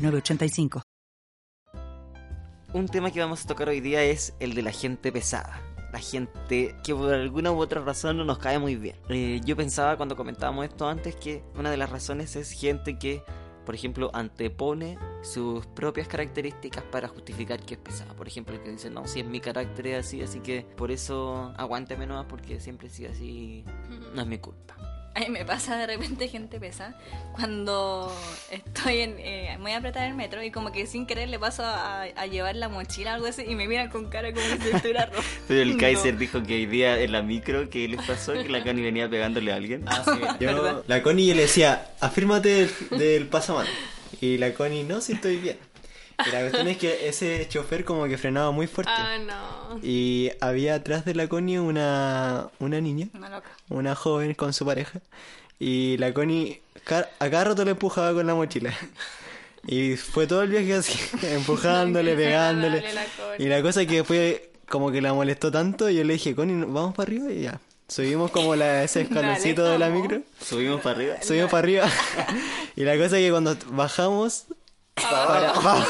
906985. Un tema que vamos a tocar hoy día es el de la gente pesada. La gente que por alguna u otra razón no nos cae muy bien. Eh, yo pensaba cuando comentábamos esto antes que una de las razones es gente que, por ejemplo, antepone sus propias características para justificar que es pesada. Por ejemplo, el que dice, no, si es mi carácter así, así que por eso aguánteme nomás porque siempre he sido así, no es mi culpa. A mí me pasa de repente gente pesa cuando estoy en, eh, muy apretada en el metro y como que sin querer le paso a, a llevar la mochila o algo así y me miran con cara como si estuviera rojo. Pero el Kaiser dijo que hoy día en la micro que les pasó que la Connie venía pegándole a alguien. Ah, sí. Yo, la Connie le decía, afírmate del, del pasamano. Y la Connie, no, si estoy bien. Y la cuestión es que ese chofer como que frenaba muy fuerte. Ah, no. Y había atrás de la Connie una, una niña, Una loca. una joven con su pareja. Y la Connie a cada rato le empujaba con la mochila. Y fue todo el viaje así, empujándole, pegándole. La. Y la cosa que fue como que la molestó tanto, yo le dije, Connie, vamos para arriba y ya. Subimos como la, ese escaloncito de la micro. Subimos para arriba. Subimos para arriba. y la cosa es que cuando bajamos. Para- para-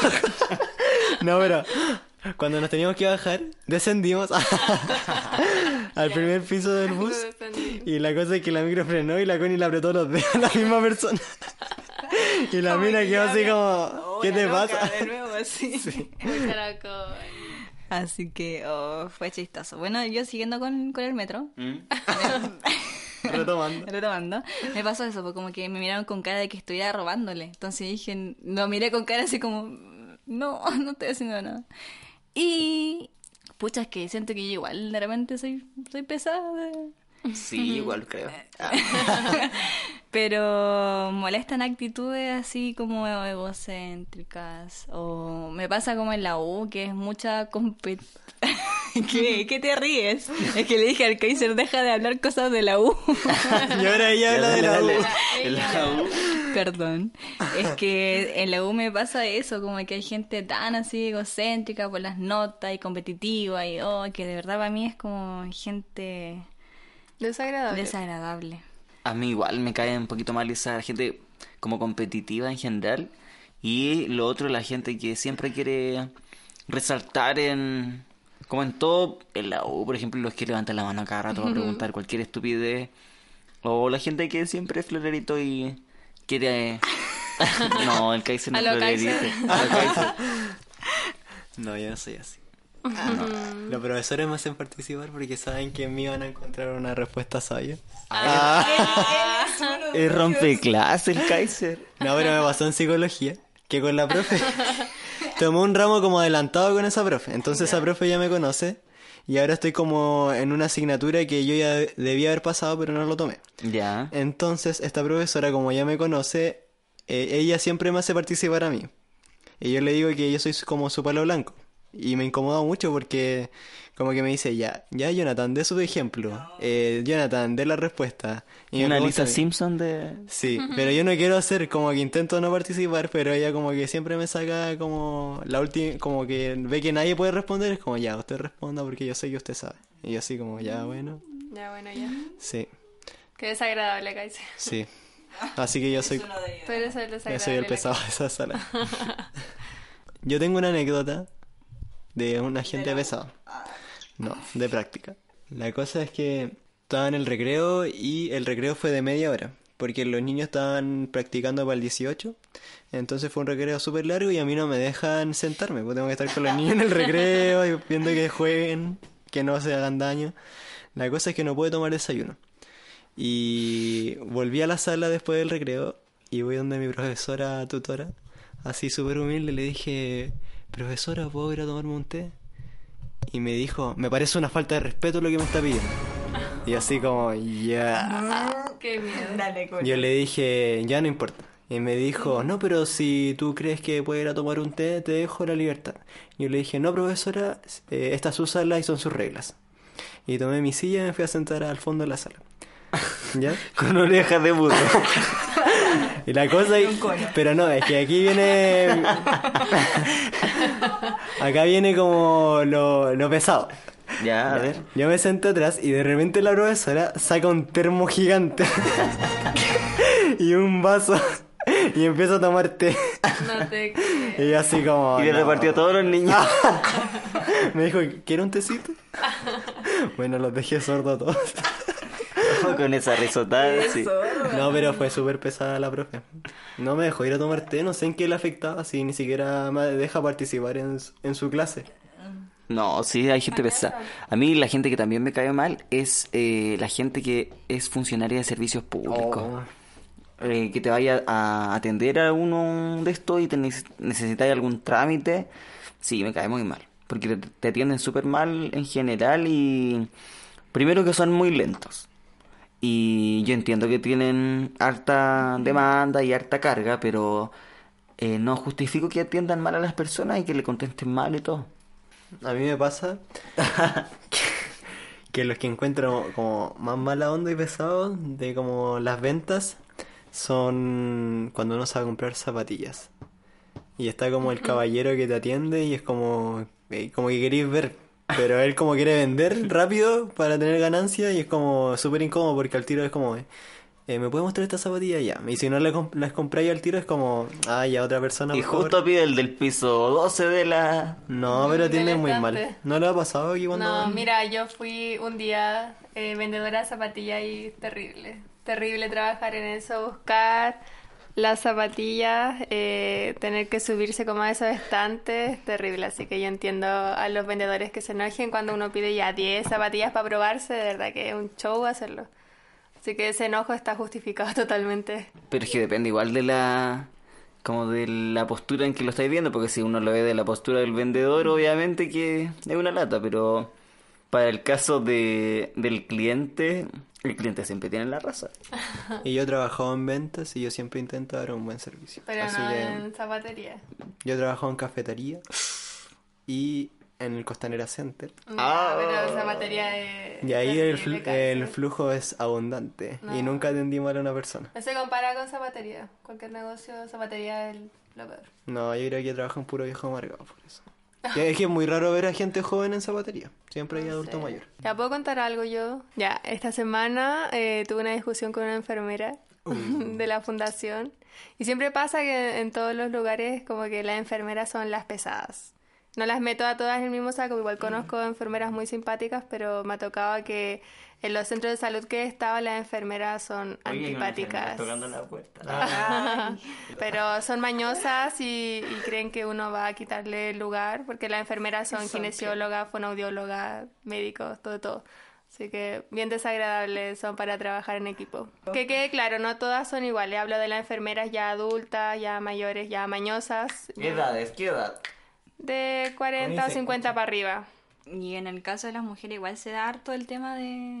no, pero. Cuando nos teníamos que bajar, descendimos al primer piso del bus. Y la cosa es que la micro frenó y la Connie le apretó los dedos a la misma persona. y la mina quedó así como, ¿qué te pasa? De nuevo, así. Así que oh, fue chistoso. Bueno, yo siguiendo con, con el metro, ¿Mm? Retomando. retomando, me pasó eso, porque como que me miraron con cara de que estuviera robándole. Entonces dije, no miré con cara así como, no, no estoy haciendo nada. Y pucha, es que siento que yo igual de repente soy, soy pesada. Sí, igual creo. Pero molestan actitudes así como egocéntricas. O me pasa como en la U, que es mucha competencia. ¿Qué? ¿Qué te ríes? Es que le dije al Kaiser, deja de hablar cosas de la U. Y ahora ella habla de la U. En la U. Perdón. Es que en la U me pasa eso, como que hay gente tan así egocéntrica por las notas y competitiva y oh, que de verdad para mí es como gente Desagradable. desagradable. A mí igual me cae un poquito mal esa gente como competitiva en general. Y lo otro, la gente que siempre quiere resaltar en... Como en todo, en la U, por ejemplo, los que levantan la mano a cada rato a preguntar cualquier estupidez. O la gente que siempre es florerito y quiere... no, el Kaiser no es lo florerito. No, yo no soy así. No. Los profesores me hacen participar porque saben que en mí van a encontrar una respuesta sabia. Es rompeclase el Kaiser. No, pero me pasó en psicología que con la profe tomé un ramo como adelantado con esa profe. Entonces esa profe ya me conoce y ahora estoy como en una asignatura que yo ya debía haber pasado pero no lo tomé. Ya. Entonces esta profesora como ya me conoce, eh, ella siempre me hace participar a mí. Y yo le digo que yo soy como su palo blanco. Y me incomoda mucho porque como que me dice, ya, ya Jonathan, de su ejemplo. Eh, Jonathan, de la respuesta. Y Una Lisa. Simpson de... Sí, pero yo no quiero hacer como que intento no participar, pero ella como que siempre me saca como la última, como que ve que nadie puede responder, es como ya, usted responda porque yo sé que usted sabe. Y yo así como, ya, bueno, Ya, bueno, ya. sí, Qué desagradable, Kaiser. sí. Así que yo soy, el yo soy el pesado de esa sala. Yo tengo una anécdota de una gente pesada. No, de práctica. La cosa es que estaba en el recreo y el recreo fue de media hora, porque los niños estaban practicando para el 18. Entonces fue un recreo súper largo y a mí no me dejan sentarme, pues tengo que estar con los niños en el recreo y viendo que jueguen, que no se hagan daño. La cosa es que no pude tomar desayuno. Y volví a la sala después del recreo y voy donde mi profesora tutora, así súper humilde, le dije, profesora, ¿puedo ir a tomarme un té? Y me dijo, me parece una falta de respeto lo que me está pidiendo. Y así como, ya. Qué miedo. Dale, Yo le dije, ya no importa. Y me dijo, no, pero si tú crees que puedes ir a tomar un té, te dejo la libertad. Yo le dije, no, profesora, eh, estas úsalas y son sus reglas. Y tomé mi silla y me fui a sentar al fondo de la sala. ¿Ya? Con orejas de burro. Y la cosa... Pero no, es que aquí viene... Acá viene como lo, lo pesado. ya, a ver. Yo me senté atrás y de repente la profesora saca un termo gigante y un vaso y empieza a tomar té. No te. Y yo así como... Y le no. repartió a todos los niños. Me dijo, ¿quiere un tecito? Bueno, los dejé sordos a todos. Con esa risotada, sí. No, pero fue súper pesada la profe. No me dejó ir a tomar té, no sé en qué le afectaba, si ni siquiera me deja participar en, su- en su clase. No, sí, hay gente pesada. A mí la gente que también me cae mal es eh, la gente que es funcionaria de servicios públicos. Oh. Eh, que te vaya a atender a uno de estos y te neces- necesitáis algún trámite, sí, me cae muy mal. Porque te, te atienden súper mal en general y primero que son muy lentos. Y yo entiendo que tienen harta demanda y harta carga, pero eh, no justifico que atiendan mal a las personas y que le contesten mal y todo. A mí me pasa que, que los que encuentro como más mala onda y pesados de como las ventas son cuando uno sabe comprar zapatillas. Y está como el caballero que te atiende y es como, eh, como que queréis ver. Pero él como quiere vender rápido para tener ganancia y es como súper incómodo porque al tiro es como, eh, ¿me puede mostrar esta zapatilla? Ya. Y si no la comp- las compráis al tiro es como, ah, ya otra persona. Y por favor". justo pide el del piso 12 de la... No, pero atiende muy mal. ¿No le ha pasado aquí cuando... No, mira, yo fui un día eh, vendedora de zapatillas y terrible. Terrible trabajar en eso, buscar las zapatillas, eh, tener que subirse como a esos estantes, terrible. Así que yo entiendo a los vendedores que se enojen cuando uno pide ya 10 zapatillas para probarse, de verdad que es un show hacerlo. Así que ese enojo está justificado totalmente. Pero es que depende igual de la... Como de la postura en que lo estáis viendo, porque si uno lo ve de la postura del vendedor, obviamente que es una lata, pero para el caso de, del cliente, el cliente siempre tiene la razón. Y yo he trabajado en ventas y yo siempre intento dar un buen servicio. Pero Así no que en zapatería. yo he trabajado en cafetería y en el Costanera Center. Ah. Pero zapatería es... Y ahí el, casi. el flujo es abundante y No. nunca atendí mal a una persona. No se compara con zapatería. Cualquier negocio, zapatería es lo peor. No, yo creo que trabajo en puro viejo amargado por eso. Es que es muy raro ver a gente joven en zapatería. Siempre hay adulto Sí. mayor. Ya puedo contar algo yo. Ya, esta semana eh, tuve una discusión con una enfermera de la fundación. Y siempre pasa que en todos los lugares como que las enfermeras son las pesadas. No las meto a todas en el mismo saco, igual conozco enfermeras muy simpáticas, pero me ha tocado que en los centros de salud que he estado las enfermeras son antipáticas. la puerta. Pero son mañosas y, y creen que uno va a quitarle el lugar, porque las enfermeras son kinesiólogas, fonoaudiólogas, médicos, todo, todo. Así que bien desagradables son para trabajar en equipo. Que quede claro, no todas son iguales. Hablo de las enfermeras ya adultas, ya mayores, ya mañosas, ¿Qué edades? ¿Qué edad? de 40 o 50 para arriba. Y en el caso de las mujeres igual se da harto el tema de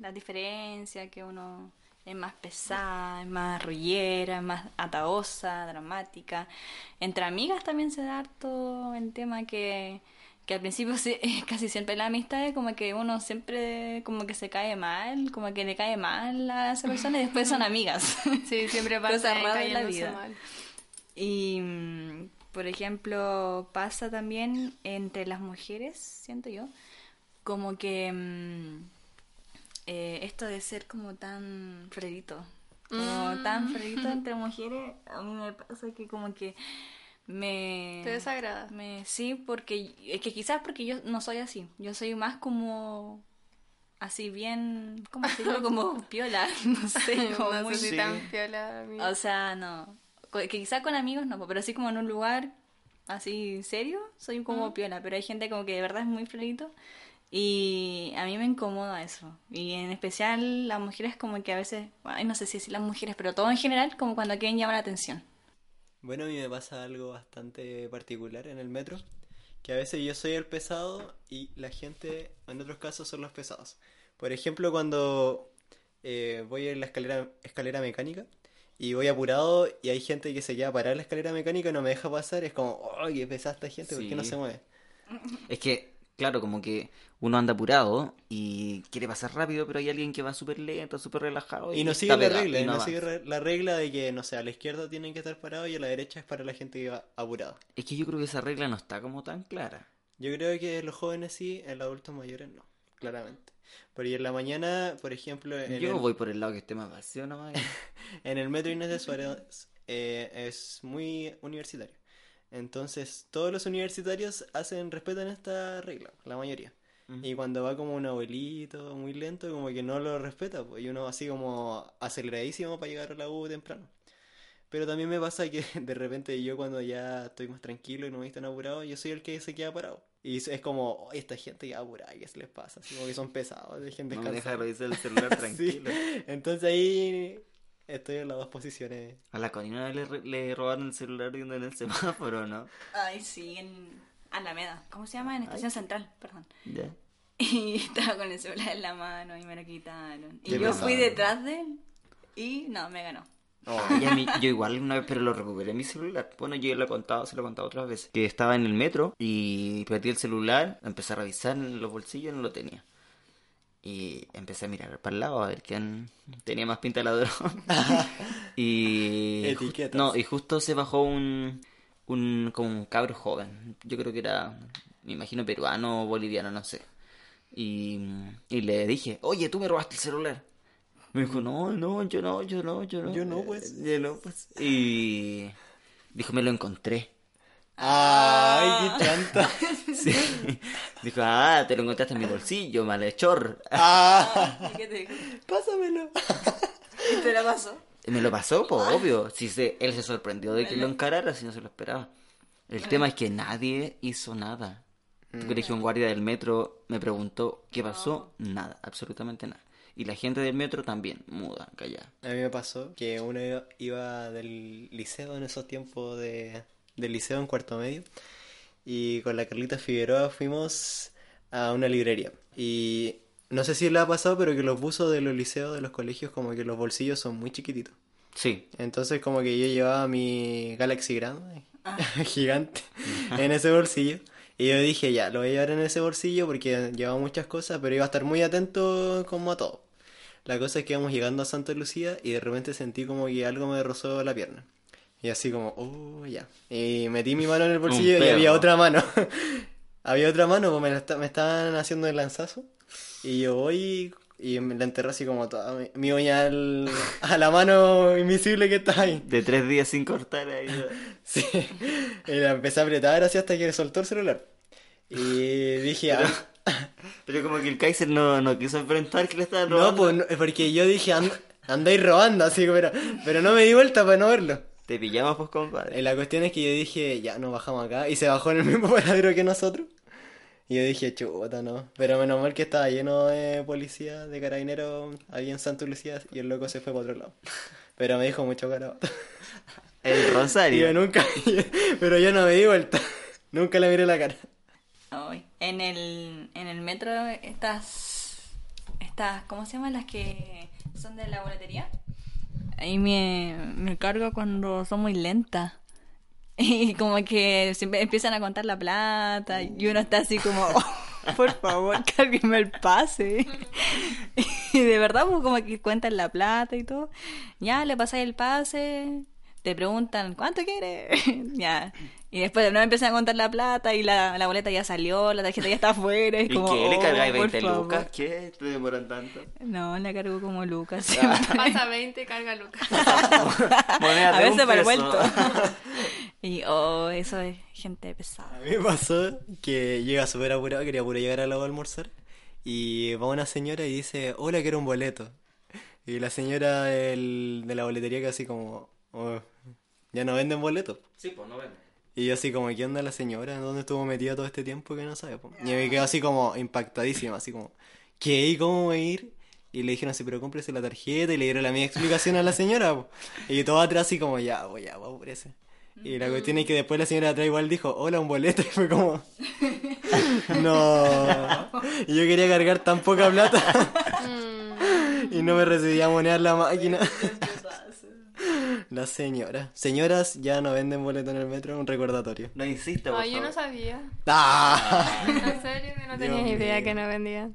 la diferencia, que uno es más pesada, es más rollera, es más ataosa, dramática. Entre amigas también se da harto el tema que, que al principio sí, casi siempre la amistad es como que uno siempre como que se cae mal, como que le cae mal a esa persona y después son amigas. Sí, siempre pasa en la vida. mal. Y, por ejemplo, pasa también entre las mujeres, siento yo, como que mm, eh, esto de ser como tan Fredito, como tan Fredito entre mujeres, a mí me pasa que como que me... ¿Te desagrada? me sí, porque es que quizás porque yo no soy así, yo soy más como así bien, ¿cómo decirlo? Como piola, no sé, como no muy... sé si Sí. tan piola, amiga. O sea, no. Que quizás con amigos no, pero así como en un lugar así serio, soy como piola. Pero hay gente como que de verdad es muy florito. Y a mí me incomoda eso. Y en especial las mujeres como que a veces, ay, no sé si decir las mujeres, pero todo en general como cuando quieren llamar la atención. Bueno, a mí me pasa algo bastante particular en el metro, que a veces yo soy el pesado y la gente en otros casos son los pesados. Por ejemplo, cuando eh, voy en la escalera, escalera mecánica y voy apurado y hay gente que se queda parada en la escalera mecánica y no me deja pasar, es como, oh, qué pesada esta gente, ¿por qué no se mueve? Es que, claro, como que uno anda apurado y quiere pasar rápido, pero hay alguien que va súper lento, súper relajado. Y no sigue la pegado, regla, y no sigue la regla de que, no sé, a la izquierda tienen que estar parados y a la derecha es para la gente que va apurada. Es que yo creo que esa regla no está como tan clara. Yo creo que los jóvenes sí, en los adultos mayores no, claramente. Porque en la mañana, por ejemplo, en, Yo el, voy por el lado que esté más vacío nomás. en el metro Inés de Suárez eh, es muy universitario. Entonces, todos los universitarios hacen, respetan esta regla, la mayoría. Y cuando va como un abuelito muy lento, como que no lo respeta, pues, y uno va así como aceleradísimo para llegar a la U temprano. Pero también me pasa que de repente yo cuando ya estoy más tranquilo y no me estoy tan apurado, yo soy el que se queda parado. Y es como, "Oye, esta gente ya apurada, ¿qué se les pasa? Así como que son pesados, dejen No me deja descansar. revisar el celular Sí. tranquilo. Entonces ahí estoy en las dos posiciones. A la Conina le, re- le robaron el celular viendo en el semáforo, ¿no? Ay, sí, en Alameda. ¿Cómo se llama? En Estación Central, perdón. Ya. Y estaba con el celular en la mano y me lo quitaron. Y Qué yo pesado. fui detrás de él y no, me ganó. Y a mí- yo igual una vez, pero lo recuperé mi celular. Bueno, yo lo he contado, se lo he contado otras veces. Que estaba en el metro y perdí el celular, empecé a revisar en los bolsillos y no lo tenía. Y empecé a mirar para el lado a ver quién tenía más pinta de ladrón. y Etiquetas. no, y justo se bajó un un como un cabro joven. Yo creo que era, me imagino peruano o boliviano, no sé. Y, y le dije, "Oye, tú me robaste el celular." Me dijo, no, no, yo no, yo no, yo no. Yo no, pues. Yo no, pues. Y dijo, me lo encontré. ¡Ay, qué chanta! Sí. Dijo, ah, te lo encontraste en mi bolsillo, malhechor. ¡Ah! ¿Y qué te dijo? Pásamelo. ¿Y te la pasó? Me lo pasó, pues obvio. Sí, se, él se sorprendió de que lo encarara, si no se lo esperaba. El tema es que nadie hizo nada. Tú crees que un guardia del metro me preguntó qué pasó? Nada, absolutamente nada. Y la gente del metro también, muda, callada. A mí me pasó que uno iba- del liceo en esos tiempos de, del liceo en cuarto medio y con la Carlita Figueroa fuimos a una librería. Y no sé si le ha pasado pero que los buzos de los liceos de los colegios como que los bolsillos son muy chiquititos. Sí, entonces como que yo llevaba mi Galaxy grande gigante en ese bolsillo. Y yo dije ya lo voy a llevar en ese bolsillo porque llevaba muchas cosas pero iba a estar muy atento como a todo la cosa es que íbamos llegando a Santa Lucía y de repente sentí como que algo me rozó la pierna. Y así como, oh, ya. Y metí mi mano en el bolsillo y había otra mano. había otra mano, pues me, la me estaban haciendo el lanzazo. Y yo voy y me la enterré así como toda mi, mi uña al- a la mano invisible que está ahí. de tres días sin cortar ahí. Sí. Y la empecé a apretar así hasta que soltó el celular. Y dije, ah, Pero como que el Kaiser no, no quiso enfrentar que le estaban no, robando. pues no, porque yo dije, "And- andáis robando, así que, pero, pero no me di vuelta para no verlo. Te pillamos, pues, compadre. Eh, La cuestión es que yo dije, ya nos bajamos acá, y se bajó en el mismo paradero que nosotros. Y yo dije, chuta, no. Pero menos mal que estaba lleno de policía, de carabineros, ahí en Santa Lucía, y el loco se fue para otro lado. Pero me dijo mucho carabato. El Y yo Rosario. nunca, pero yo no me di vuelta. Nunca le miré la cara. Ay, En el, en el metro, estas, estas, ¿cómo se llaman las que son de la boletería? Ahí me, me cargo cuando son muy lentas. Y como que siempre empiezan a contar la plata y uno está así como, "Oh, por favor, cárgueme el pase. Y de verdad, pues como que cuentan la plata y todo. Ya, le pasáis el pase, te preguntan, ¿cuánto quieres? ya. Y después de nuevo empiezan a contar la plata y la, la boleta ya salió, la tarjeta ya está afuera. Y, ¿Y como, qué? ¿Le "Oh, cargáis por 20 favor". lucas? ¿Qué? ¿Te demoran tanto? No, la cargo como Lucas. Pasa 20 y carga Lucas. Moneda a veces para vuelto. y oh, eso es gente pesada. A mí me pasó que llega súper apurado, quería puro llegar al lado a almorzar. Y va una señora y dice, hola, quiero un boleto. Y la señora del- de la boletería que así como, "Oh, ya no venden boletos. Sí, pues no ven. Y yo así como, ¿qué onda la señora? ¿Dónde estuvo metida todo este tiempo que no sabe? po?". Y me quedo así como impactadísima, así como, ¿qué? ¿Y cómo voy a ir? Y le dijeron así, pero cómprese la tarjeta y le dieron la misma explicación a la señora. po. Y todo atrás así como, ya, voy, ya, voy, apúrese. Y la cuestión es que después la señora de atrás igual dijo, hola, un boleto. Y fue como, no. Y yo quería cargar tan poca plata. y no me recibía moneda en la máquina. La señora. Señoras ya no venden boleto en el metro, un recordatorio. No insista, por Ay, yo no sabía. ¡Ah! En serio que no tenía Dios idea mío. que no vendían.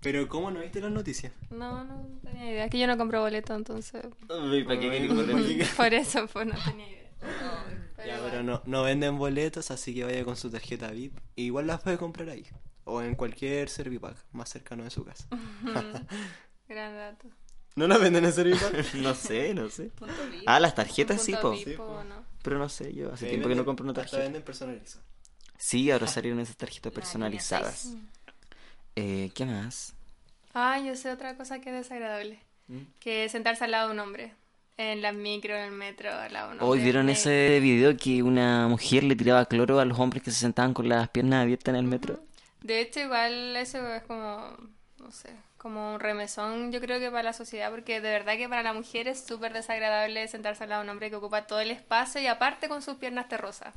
Pero ¿cómo no viste las noticias? No, no tenía idea. Es que yo no compro boleto, entonces. Uy, ¿para qué poner? Por eso, pues no tenía idea. Ya, pero no, no venden boletos, así que vaya con su tarjeta VIP. Y igual las puede comprar ahí. O en cualquier Servipack más cercano de su casa. Gran dato. ¿No las venden en Servipack? No sé, no sé. Ah, las tarjetas sí, po. VIP, o no. Pero no sé, yo hace Sí, tiempo que no venden- compro una tarjeta. venden personalizadas. Sí, ahora salieron esas tarjetas personalizadas. Eh, ¿Qué más? Ah, yo sé otra cosa que es desagradable. ¿Mm? Que es sentarse al lado de un hombre. En las micro, en el metro, al lado de un Hoy hombre. vieron Eh, ese video que una mujer le tiraba cloro a los hombres que se sentaban con las piernas abiertas en el metro. De hecho, igual eso es como, no sé, como un remesón, yo creo que para la sociedad, porque de verdad que para la mujer es súper desagradable sentarse al lado de un hombre que ocupa todo el espacio y aparte con sus piernas terrosas.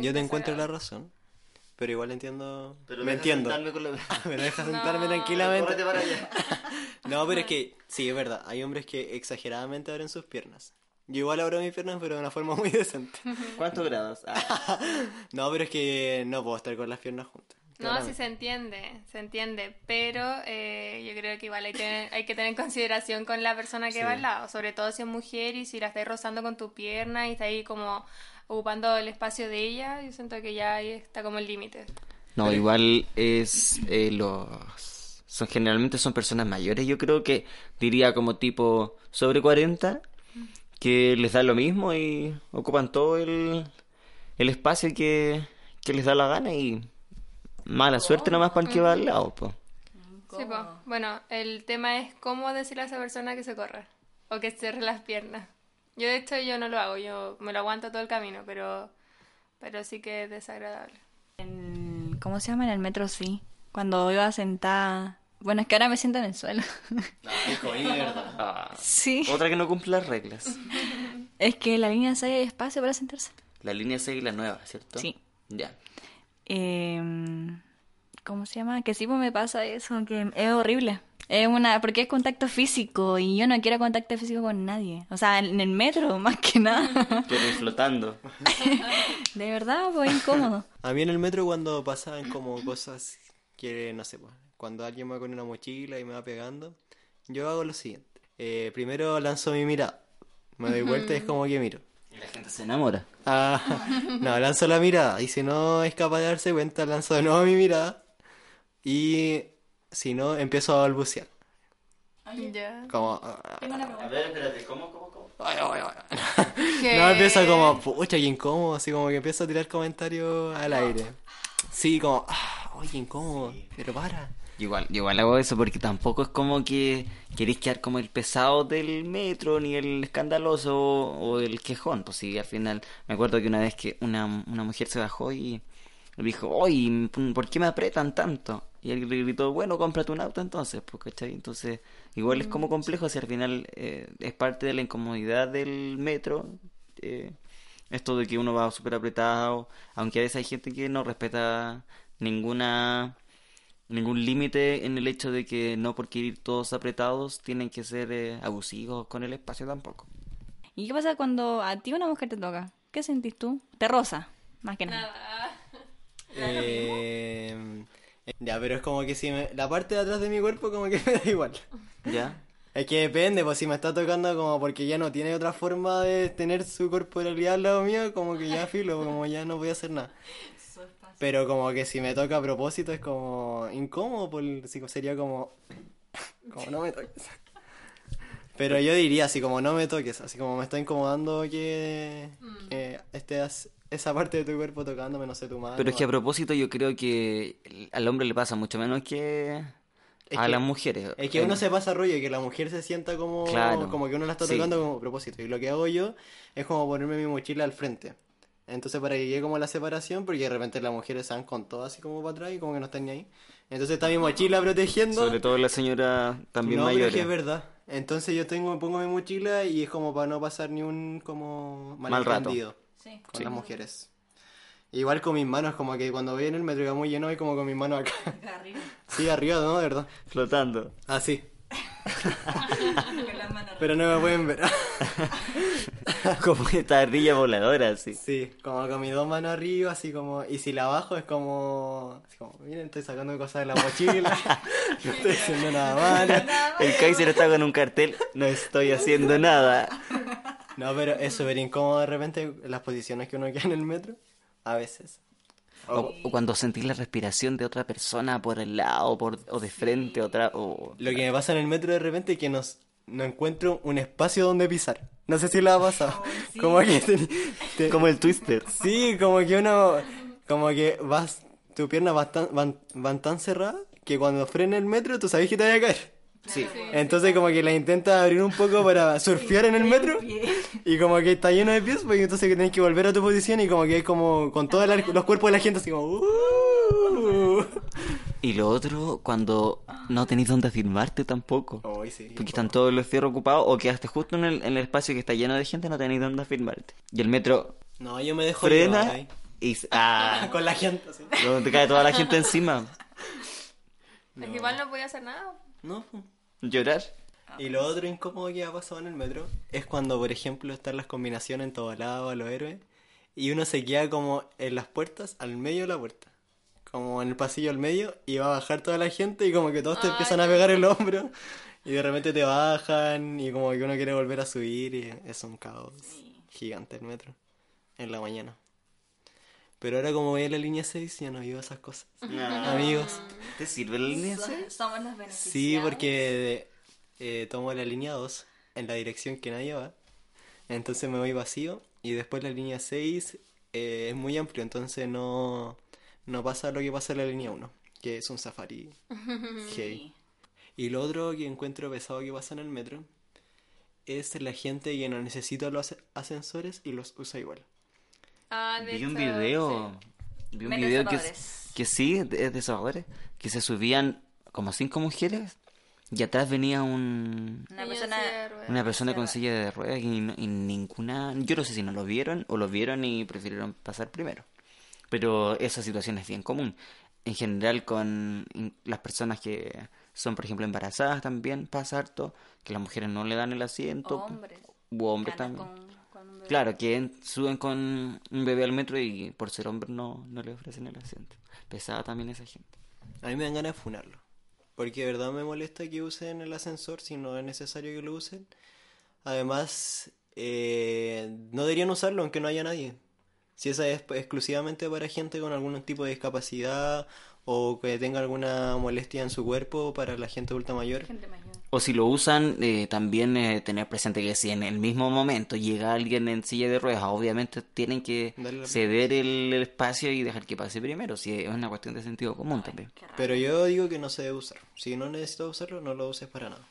Yo te encuentro la razón. Pero igual entiendo. Pero me deja entiendo. con la- Me deja sentarme No. tranquilamente. Córrete para allá. No, pero es que, sí, es verdad. Hay hombres que exageradamente abren sus piernas. Yo igual abro mis piernas, pero de una forma muy decente. ¿Cuántos grados? Ah. No, pero es que no puedo estar con las piernas juntas. No, sí se entiende, se entiende, pero eh, yo creo que igual hay, que- hay que tener en consideración con la persona que Sí. va al lado, sobre todo si es mujer y si la estáis rozando con tu pierna y está ahí como ocupando el espacio de ella, yo siento que ya ahí está como el límite. No, igual es eh, los son generalmente son personas mayores, yo creo que diría como tipo sobre 40 que les da lo mismo y ocupan todo el, el espacio que, que les da la gana y mala suerte nomás para el que va al lado, po. Sí, po. Bueno, el tema es cómo decirle a esa persona que se corra o que cierre las piernas. Yo de hecho yo no lo hago, yo me lo aguanto todo el camino, pero pero sí que es desagradable. En- ¿Cómo se llama? En el metro, sí. Cuando iba sentada... Bueno, es que ahora me siento en el suelo. Ah, sí. Otra que no cumple las reglas. Es que la línea 6 hay espacio para sentarse. La línea 6 y la nueva, ¿cierto? Sí. Ya. Eh, ¿Cómo se llama? Que sí, pues me pasa eso, que es horrible. Es una, porque es contacto físico y yo no quiero contacto físico con nadie. O sea, en el metro, más que nada. Quiero ir flotando. De verdad, pues incómodo. A mí en el metro cuando pasan como cosas que, no sé, pues, cuando alguien va con una mochila y me va pegando, yo hago lo siguiente. Eh, primero lanzo mi mirada. Me doy vuelta y es como que miro. Y la gente se enamora. Ah, no, lanzo la mirada. Y si no es capaz de darse cuenta, lanzo de nuevo mi mirada. Y si no, empiezo a balbucear. Ya. Como... A ver, espérate, ¿cómo, cómo, cómo? ay, ay, ay. No, empieza como, pucha, qué incómodo, así como que empiezo a tirar comentarios al aire. Sí, como, ah, oye, incómodo, pero para. Igual, igual hago eso porque tampoco es como que queréis quedar como el pesado del metro, ni el escandaloso o el quejón. Pues sí, al final me acuerdo que una vez que una, una mujer se bajó y dijo, oye, ¿por qué me apretan tanto? Y él le gritó, bueno, cómprate un auto entonces, pues, ¿cachai? Entonces, igual es como complejo si al final eh, es parte de la incomodidad del metro. eh, esto de que uno va súper apretado, aunque a veces hay gente que no respeta ninguna ningún límite en el hecho de que no porque ir todos apretados tienen que ser eh, abusivos con el espacio tampoco. ¿Y qué pasa cuando a ti una mujer te toca? ¿Qué sentís tú? Te rosa, más que nada. Eh, ya, pero es como que si me, la parte de atrás de mi cuerpo como que me da igual. ¿Ya? Es que depende, pues si me está tocando como porque ya no tiene otra forma de tener su corporalidad al lado mío, como que ya filo, como ya no voy a hacer nada. Pero como que si me toca a propósito es como incómodo, por, sería como... Como no me toques. Pero yo diría así como no me toques, así como me está incomodando que, que estés esa parte de tu cuerpo tocándome, no sé, tu mano. Pero es que a propósito yo creo que al hombre le pasa mucho menos que Es a que- las mujeres. Es que uno se pasa rollo y que la mujer se sienta como, Claro. como que uno la está Sí. tocando como a propósito. Y lo que hago yo es como ponerme mi mochila al frente. Entonces para que llegue como la separación, porque de repente las mujeres se van con todo así como para atrás y como que no están ni ahí. Entonces está mi mochila protegiendo. Sobre todo la señora también no, mayor. es que es verdad. Entonces yo tengo, pongo mi mochila y es como para no pasar ni un como Mal rato. malentendido Sí. con las mujeres. Igual con mis manos, como que cuando voy en el metro y va muy lleno, y como con mis manos acá. Sí, arriba, ¿no? De verdad. Flotando. Así. Pero no me pueden ver. Como esta ardilla voladora, así. Sí, como con mis dos manos arriba, así como. Y si la bajo es como. Así como, miren, estoy sacando cosas de la mochila. no estoy haciendo nada malo. El Kaiser está con un cartel, no estoy haciendo nada. No, pero es súper incómodo de repente las posiciones que uno queda en el metro. A veces. O, o cuando sentís la respiración de otra persona por el lado por, o de frente, otra. O... Lo que me pasa en el metro de repente es que nos, no encuentro un espacio donde pisar. No sé si lo ha pasado. Como que te- te- Como el twister. Sí, como que uno, como que vas, tus piernas vas tan- van, van tan cerradas que cuando frena el metro tú sabes que te vaya a caer. Sí. Entonces como que la intentas abrir un poco para surfear en el metro y como que está lleno de pies, pues entonces que tienes que volver a tu posición y como que es como con todos los cuerpos de la gente así como... "Uh". Y lo otro, cuando no tenéis donde firmarte tampoco. Sí. Porque están todos los fierros ocupados o quedaste justo en el, en el espacio que está lleno de gente, no tenéis donde firmarte. Y el metro No, yo me dejo frena ahí. y... Ah, Con la gente te cae toda la gente encima. Es que igual no podía hacer nada. No. Llorar. Y lo otro incómodo que ha pasado en el metro es cuando, por ejemplo, están las combinaciones en todo lado a los héroes y uno se queda como en las puertas, al medio de la puerta. Como en el pasillo al medio y va a bajar toda la gente y como que todos te Ay, empiezan a pegar el hombro y de repente te bajan y como que uno quiere volver a subir y es un caos gigante el metro en la mañana. Pero ahora como voy a la línea 6 ya no vivo esas cosas. Amigos. ¿Te sirve la línea C? Somos los beneficiados. Sí, porque eh, tomo la línea 2 en la dirección que nadie va. Entonces me voy vacío. Y después la línea 6 eh, es muy amplio, entonces no, no pasa lo que pasa en la línea 1, que es un safari heavy. Y lo otro que encuentro pesado que pasa en el metro es la gente que no necesita los as- ascensores y los usa igual. Ah, de Vi un video. Vi un Menos video que, que sí, de, de salvadores, que se subían como cinco mujeres y atrás venía un, Una persona... silla de ruedas. una persona con silla de ruedas y, no- y ninguna... Yo no sé si no lo vieron o lo vieron y prefirieron pasar primero. Pero esa situación es bien común. En general con las personas que son, por ejemplo, embarazadas también pasa harto, que las mujeres no le dan el asiento. Hombres. U hombres también. con- con. Claro, que en- suben con un bebé al metro y por ser hombre no, no le ofrecen el asiento. Pesada también esa gente. A mí me dan ganas de funarlo. Porque de verdad me molesta que usen el ascensor si no es necesario que lo usen. Además, eh, no deberían usarlo aunque no haya nadie. Si esa es exclusivamente para gente con algún tipo de discapacidad o que tenga alguna molestia en su cuerpo para la gente adulta mayor. Mayor. O si lo usan, eh, también eh, tener presente que si en el mismo momento llega alguien en silla de ruedas, obviamente tienen que ceder el, el espacio y dejar que pase primero. Si es una cuestión de sentido común también. Pero yo digo que no se debe usar. Si no necesitas usarlo, no lo uses para nada.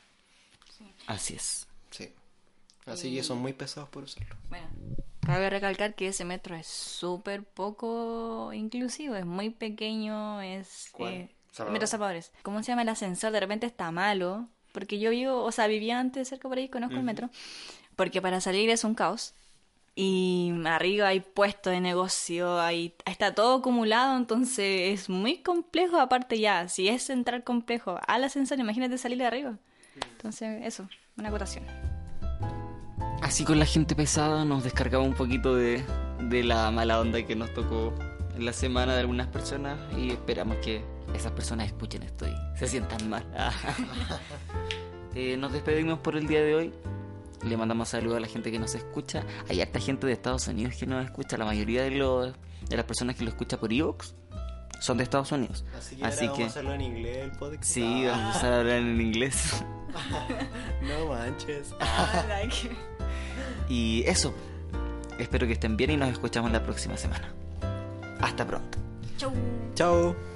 Así es. Sí. Así que son muy pesados por usarlo. Bueno, cabe recalcar que ese metro es súper poco inclusivo, es muy pequeño, es... ¿Cuál? eh, Salvador. metro. ¿Cómo se llama el ascensor? De repente está malo, porque yo vivo, o sea, vivía antes cerca por ahí, conozco el metro, porque para salir es un caos. Y arriba hay puestos de negocio, hay, está todo acumulado, entonces es muy complejo. Aparte, ya, si es entrar complejo al ascensor, imagínate salir de arriba. Entonces, eso, una acotación. Así con la gente pesada nos descargaba un poquito de, de la mala onda que nos tocó en la semana de algunas personas y esperamos que esas personas escuchen esto y se sientan mal. Eh, nos despedimos por el día de hoy. Le mandamos saludos a la gente que nos escucha. Hay harta gente de Estados Unidos que nos escucha. La mayoría de, los, de las personas que lo escucha por Evox son de Estados Unidos. Así que Así ahora que vamos a hacerlo en inglés el podcast. sí, Ah, vamos a empezar a hablar en inglés. No manches. Y eso. Espero que estén bien y nos escuchamos la próxima semana. Hasta pronto. Chau. Chao.